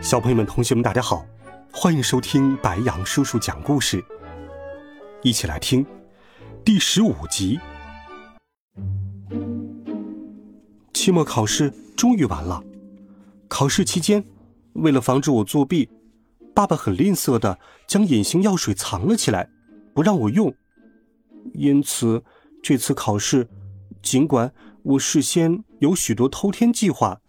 小朋友们、同学们，大家好，欢迎收听白羊叔叔讲故事。一起来听第十五集。期末考试终于完了。考试期间，为了防止我作弊，爸爸很吝啬的将隐形药水藏了起来，不让我用。因此，这次考试，尽管我事先有许多偷天计划，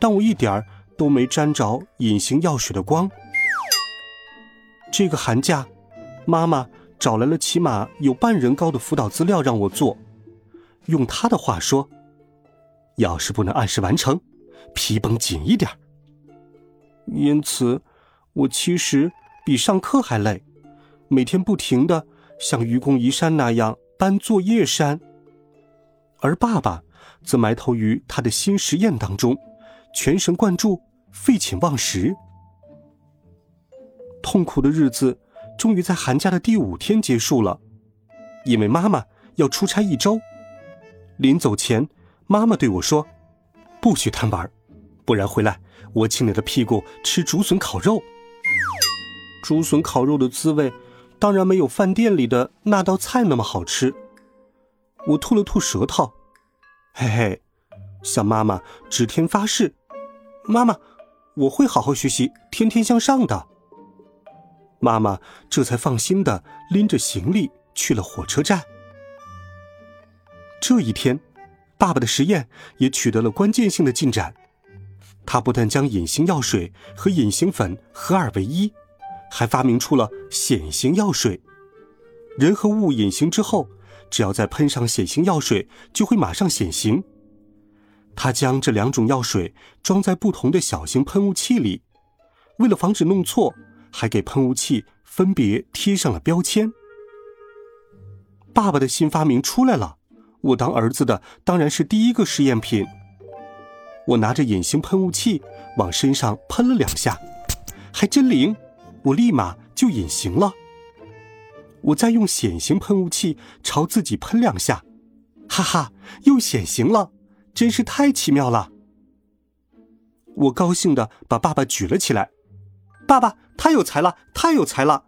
但我一点儿。都没沾着隐形药水的光。这个寒假，妈妈找来了起码有半人高的辅导资料让我做。用她的话说：“要是不能按时完成，皮绷紧一点。”因此，我其实比上课还累，每天不停的像愚公移山那样搬作业山。而爸爸则埋头于他的新实验当中，全神贯注。废寝忘食，痛苦的日子终于在寒假的第五天结束了，因为妈妈要出差一周。临走前，妈妈对我说：“不许贪玩，不然回来我亲你的屁股吃竹笋烤肉。”竹笋烤肉的滋味，当然没有饭店里的那道菜那么好吃。我吐了吐舌头，嘿嘿，向妈妈指天发誓：“妈妈。”我会好好学习，天天向上的。妈妈这才放心的拎着行李去了火车站。这一天，爸爸的实验也取得了关键性的进展。他不但将隐形药水和隐形粉合二为一，还发明出了显形药水。人和物隐形之后，只要再喷上显形药水，就会马上显形。他将这两种药水装在不同的小型喷雾器里，为了防止弄错，还给喷雾器分别贴上了标签。爸爸的新发明出来了，我当儿子的当然是第一个试验品。我拿着隐形喷雾器往身上喷了两下，还真灵，我立马就隐形了。我再用显形喷雾器朝自己喷两下，哈哈，又显形了。真是太奇妙了！我高兴的把爸爸举了起来。爸爸太有才了，太有才了！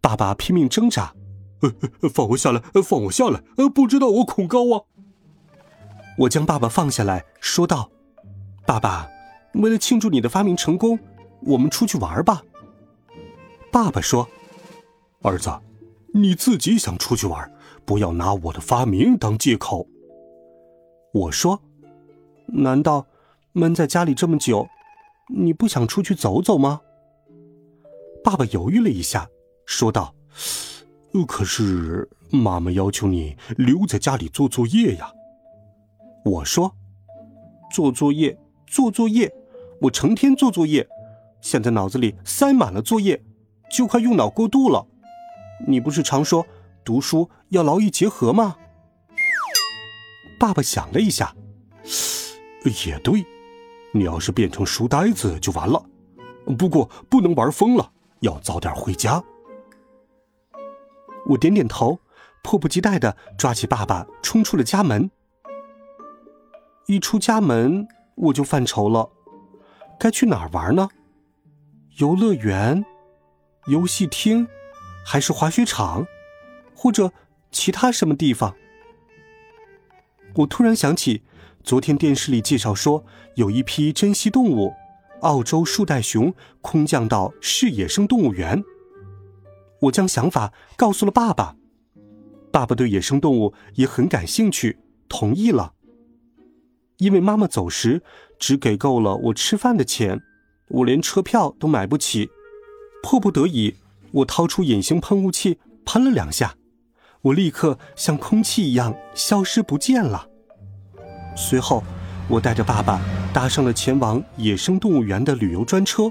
爸爸拼命挣扎，呃，放我下来，放我下来！呃，不知道我恐高啊！我将爸爸放下来说道：“爸爸，为了庆祝你的发明成功，我们出去玩吧。”爸爸说：“儿子，你自己想出去玩，不要拿我的发明当借口。”我说：“难道闷在家里这么久，你不想出去走走吗？”爸爸犹豫了一下，说道：“可是妈妈要求你留在家里做作业呀。”我说：“做作业，做作业，我成天做作业，现在脑子里塞满了作业，就快用脑过度了。你不是常说读书要劳逸结合吗？”爸爸想了一下，也对，你要是变成书呆子就完了。不过不能玩疯了，要早点回家。我点点头，迫不及待的抓起爸爸，冲出了家门。一出家门，我就犯愁了，该去哪儿玩呢？游乐园、游戏厅，还是滑雪场，或者其他什么地方？我突然想起，昨天电视里介绍说，有一批珍稀动物——澳洲树袋熊空降到市野生动物园。我将想法告诉了爸爸，爸爸对野生动物也很感兴趣，同意了。因为妈妈走时只给够了我吃饭的钱，我连车票都买不起，迫不得已，我掏出隐形喷雾器喷了两下。我立刻像空气一样消失不见了。随后，我带着爸爸搭上了前往野生动物园的旅游专车，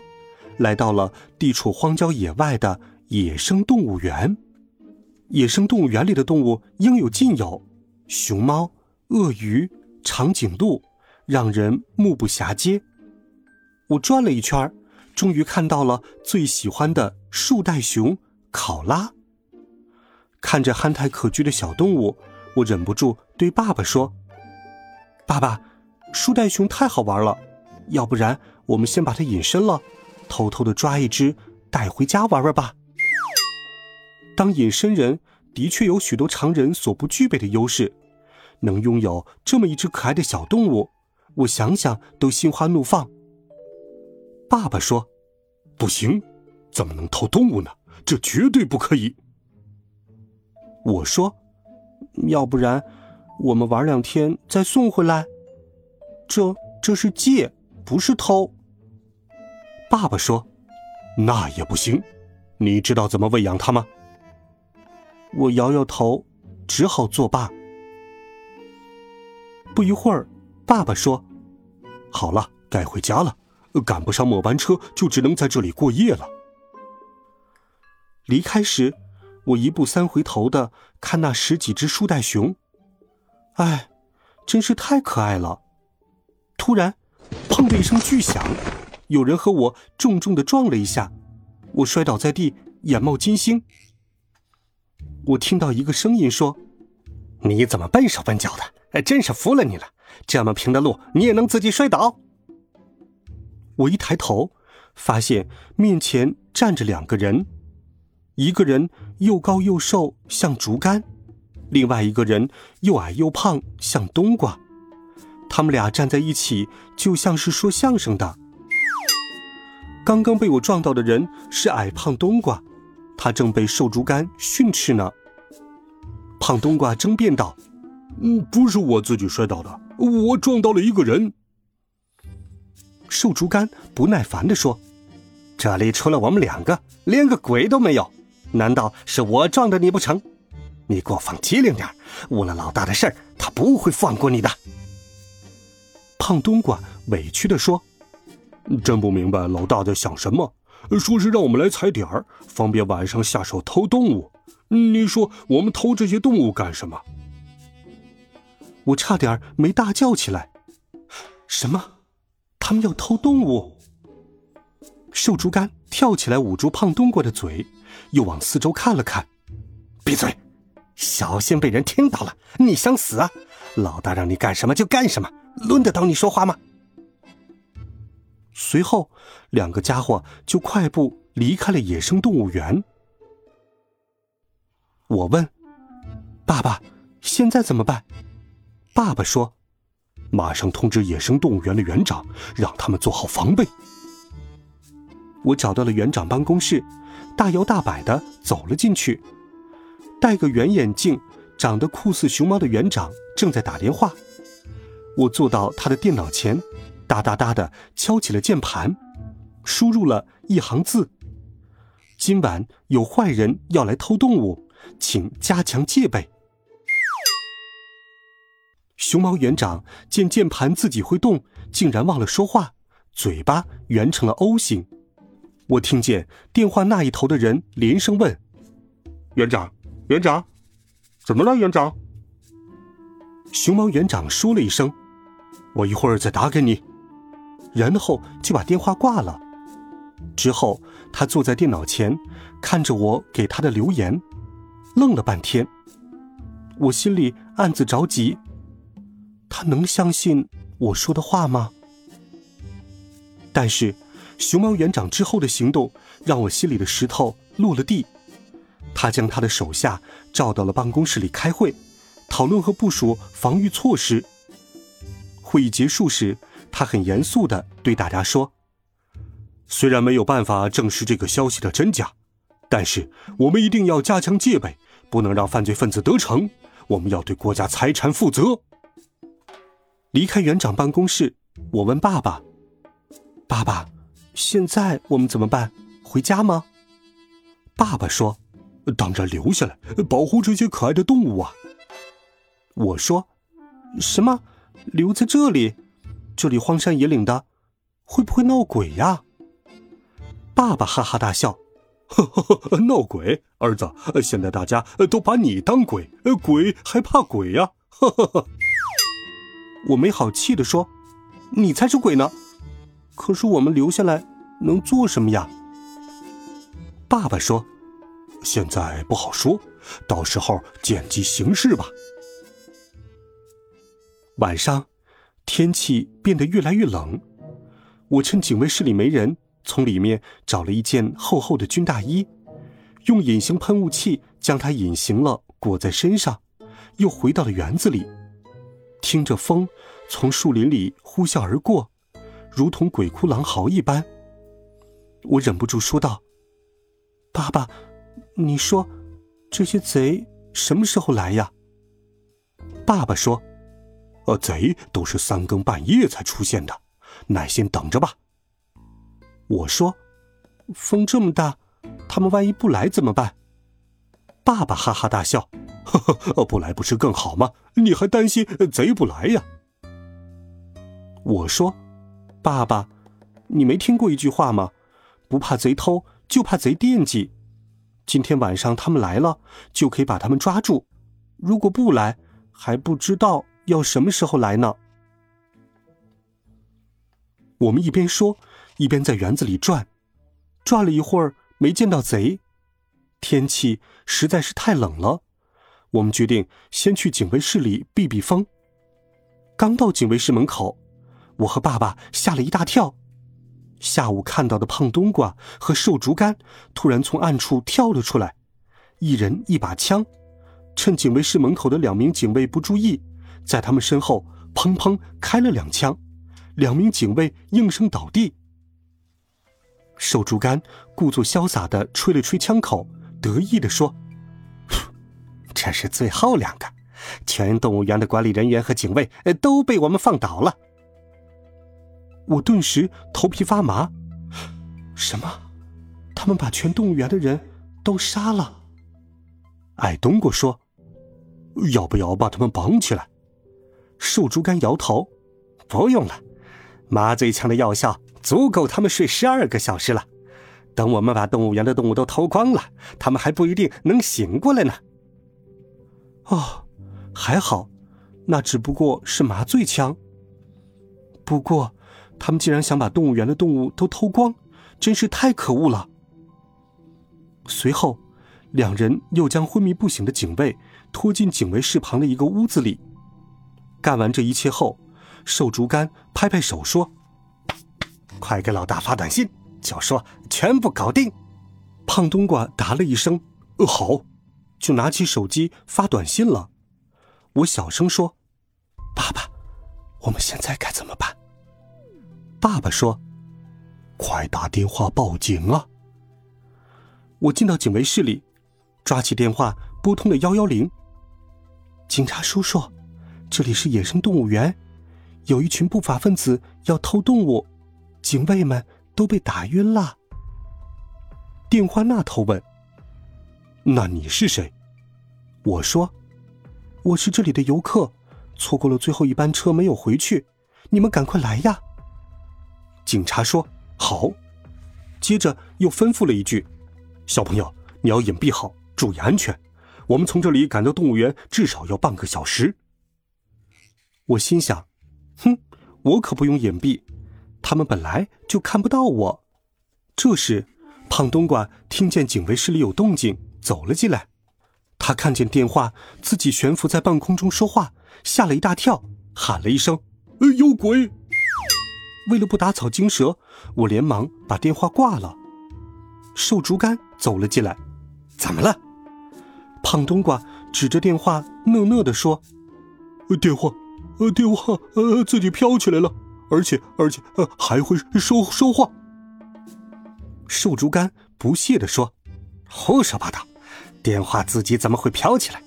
来到了地处荒郊野外的野生动物园。野生动物园里的动物应有尽有，熊猫、鳄鱼、长颈鹿，让人目不暇接。我转了一圈，终于看到了最喜欢的树袋熊考拉。看着憨态可掬的小动物，我忍不住对爸爸说：“爸爸，树袋熊太好玩了，要不然我们先把它隐身了，偷偷的抓一只带回家玩玩吧。”当隐身人的确有许多常人所不具备的优势，能拥有这么一只可爱的小动物，我想想都心花怒放。爸爸说：“不行，怎么能偷动物呢？这绝对不可以。”我说：“要不然，我们玩两天再送回来。这这是借，不是偷。”爸爸说：“那也不行。你知道怎么喂养它吗？”我摇摇头，只好作罢。不一会儿，爸爸说：“好了，该回家了。赶不上末班车，就只能在这里过夜了。”离开时。我一步三回头的看那十几只树袋熊，哎，真是太可爱了。突然，砰的一声巨响，有人和我重重的撞了一下，我摔倒在地，眼冒金星。我听到一个声音说：“你怎么笨手笨脚的？哎，真是服了你了！这么平的路，你也能自己摔倒？”我一抬头，发现面前站着两个人。一个人又高又瘦，像竹竿；另外一个人又矮又胖，像冬瓜。他们俩站在一起，就像是说相声的。刚刚被我撞到的人是矮胖冬瓜，他正被瘦竹竿训斥呢。胖冬瓜争辩道：“嗯，不是我自己摔倒的，我撞到了一个人。”瘦竹竿不耐烦地说：“这里除了我们两个，连个鬼都没有。”难道是我撞的你不成？你给我放机灵点误了老大的事儿，他不会放过你的。胖冬瓜委屈地说：“真不明白老大在想什么。说是让我们来踩点儿，方便晚上下手偷动物。你说我们偷这些动物干什么？”我差点没大叫起来：“什么？他们要偷动物？”瘦竹竿跳起来捂住胖冬瓜的嘴。又往四周看了看，闭嘴，小心被人听到了。你想死啊？老大让你干什么就干什么，轮得到你说话吗？随后，两个家伙就快步离开了野生动物园。我问：“爸爸，现在怎么办？”爸爸说：“马上通知野生动物园的园长，让他们做好防备。”我找到了园长办公室。大摇大摆的走了进去，戴个圆眼镜、长得酷似熊猫的园长正在打电话。我坐到他的电脑前，哒哒哒的敲起了键盘，输入了一行字：“今晚有坏人要来偷动物，请加强戒备。”熊猫园长见键盘自己会动，竟然忘了说话，嘴巴圆成了 O 型。我听见电话那一头的人连声问：“园长，园长，怎么了？园长？”熊猫园长说了一声：“我一会儿再打给你。”然后就把电话挂了。之后，他坐在电脑前，看着我给他的留言，愣了半天。我心里暗自着急：他能相信我说的话吗？但是。熊猫园长之后的行动让我心里的石头落了地。他将他的手下召到了办公室里开会，讨论和部署防御措施。会议结束时，他很严肃地对大家说：“虽然没有办法证实这个消息的真假，但是我们一定要加强戒备，不能让犯罪分子得逞。我们要对国家财产负责。”离开园长办公室，我问爸爸：“爸爸。”现在我们怎么办？回家吗？爸爸说：“当然留下来，保护这些可爱的动物啊。”我说：“什么？留在这里？这里荒山野岭的，会不会闹鬼呀？”爸爸哈哈大笑：“呵呵呵，闹鬼，儿子！现在大家都把你当鬼，鬼还怕鬼呀？”呵呵呵。我没好气的说：“你才是鬼呢！可是我们留下来能做什么呀？”爸爸说：“现在不好说，到时候见机行事吧。”晚上，天气变得越来越冷。我趁警卫室里没人，从里面找了一件厚厚的军大衣，用隐形喷雾器将它隐形了，裹在身上，又回到了园子里，听着风从树林里呼啸而过，如同鬼哭狼嚎一般。我忍不住说道。爸爸，你说，这些贼什么时候来呀？爸爸说：“呃，贼都是三更半夜才出现的，耐心等着吧。”我说：“风这么大，他们万一不来怎么办？”爸爸哈哈大笑：“呵呵，不来不是更好吗？你还担心贼不来呀？”我说：“爸爸，你没听过一句话吗？不怕贼偷。”就怕贼惦记，今天晚上他们来了，就可以把他们抓住；如果不来，还不知道要什么时候来呢。我们一边说，一边在园子里转，转了一会儿没见到贼，天气实在是太冷了，我们决定先去警卫室里避避风。刚到警卫室门口，我和爸爸吓了一大跳。下午看到的胖冬瓜和瘦竹竿突然从暗处跳了出来，一人一把枪，趁警卫室门口的两名警卫不注意，在他们身后砰砰开了两枪，两名警卫应声倒地。瘦竹竿故作潇洒的吹了吹枪口，得意的说：“这是最后两个，全动物园的管理人员和警卫都被我们放倒了。”我顿时头皮发麻，什么？他们把全动物园的人都杀了？矮冬瓜说：“要不要把他们绑起来？”瘦竹竿摇头：“不用了，麻醉枪的药效足够他们睡十二个小时了。等我们把动物园的动物都偷光了，他们还不一定能醒过来呢。”哦，还好，那只不过是麻醉枪。不过。他们竟然想把动物园的动物都偷光，真是太可恶了。随后，两人又将昏迷不醒的警卫拖进警卫室旁的一个屋子里。干完这一切后，瘦竹竿拍拍手说：“快给老大发短信，就说全部搞定。”胖冬瓜答了一声：“呃，好。”就拿起手机发短信了。我小声说：“爸爸，我们现在该怎么办？”爸爸说：“快打电话报警啊！”我进到警卫室里，抓起电话拨通了幺幺零。警察叔叔，这里是野生动物园，有一群不法分子要偷动物，警卫们都被打晕了。电话那头问：“那你是谁？”我说：“我是这里的游客，错过了最后一班车没有回去，你们赶快来呀！”警察说：“好。”接着又吩咐了一句：“小朋友，你要隐蔽好，注意安全。我们从这里赶到动物园至少要半个小时。”我心想：“哼，我可不用隐蔽，他们本来就看不到我。”这时，胖冬瓜听见警卫室里有动静，走了进来。他看见电话自己悬浮在半空中说话，吓了一大跳，喊了一声：“有鬼！”为了不打草惊蛇，我连忙把电话挂了。瘦竹竿走了进来，怎么了？胖冬瓜指着电话讷讷地说：“电话，呃，电话，呃，自己飘起来了，而且，而且，呃，还会说说话。”瘦竹竿不屑地说：“胡说八道，电话自己怎么会飘起来？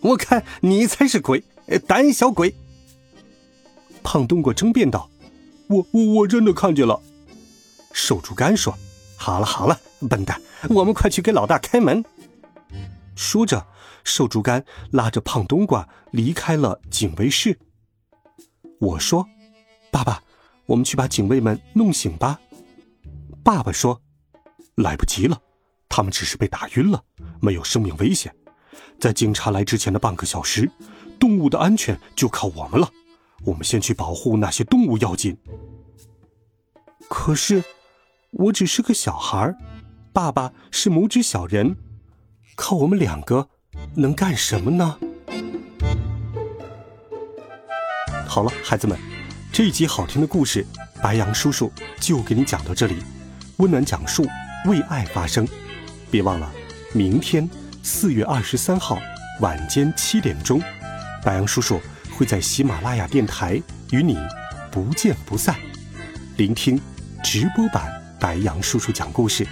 我看你才是鬼，胆小鬼。”胖冬瓜争辩道。我我我真的看见了，瘦竹竿说：“好了好了，笨蛋，我们快去给老大开门。”说着，瘦竹竿拉着胖冬瓜离开了警卫室。我说：“爸爸，我们去把警卫们弄醒吧。”爸爸说：“来不及了，他们只是被打晕了，没有生命危险。在警察来之前的半个小时，动物的安全就靠我们了。我们先去保护那些动物要紧。可是，我只是个小孩爸爸是拇指小人，靠我们两个能干什么呢？好了，孩子们，这一集好听的故事，白羊叔叔就给你讲到这里。温暖讲述，为爱发声。别忘了，明天四月二十三号晚间七点钟，白羊叔叔会在喜马拉雅电台与你不见不散。聆听直播版白羊叔叔讲故事，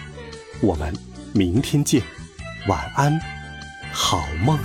我们明天见，晚安，好梦。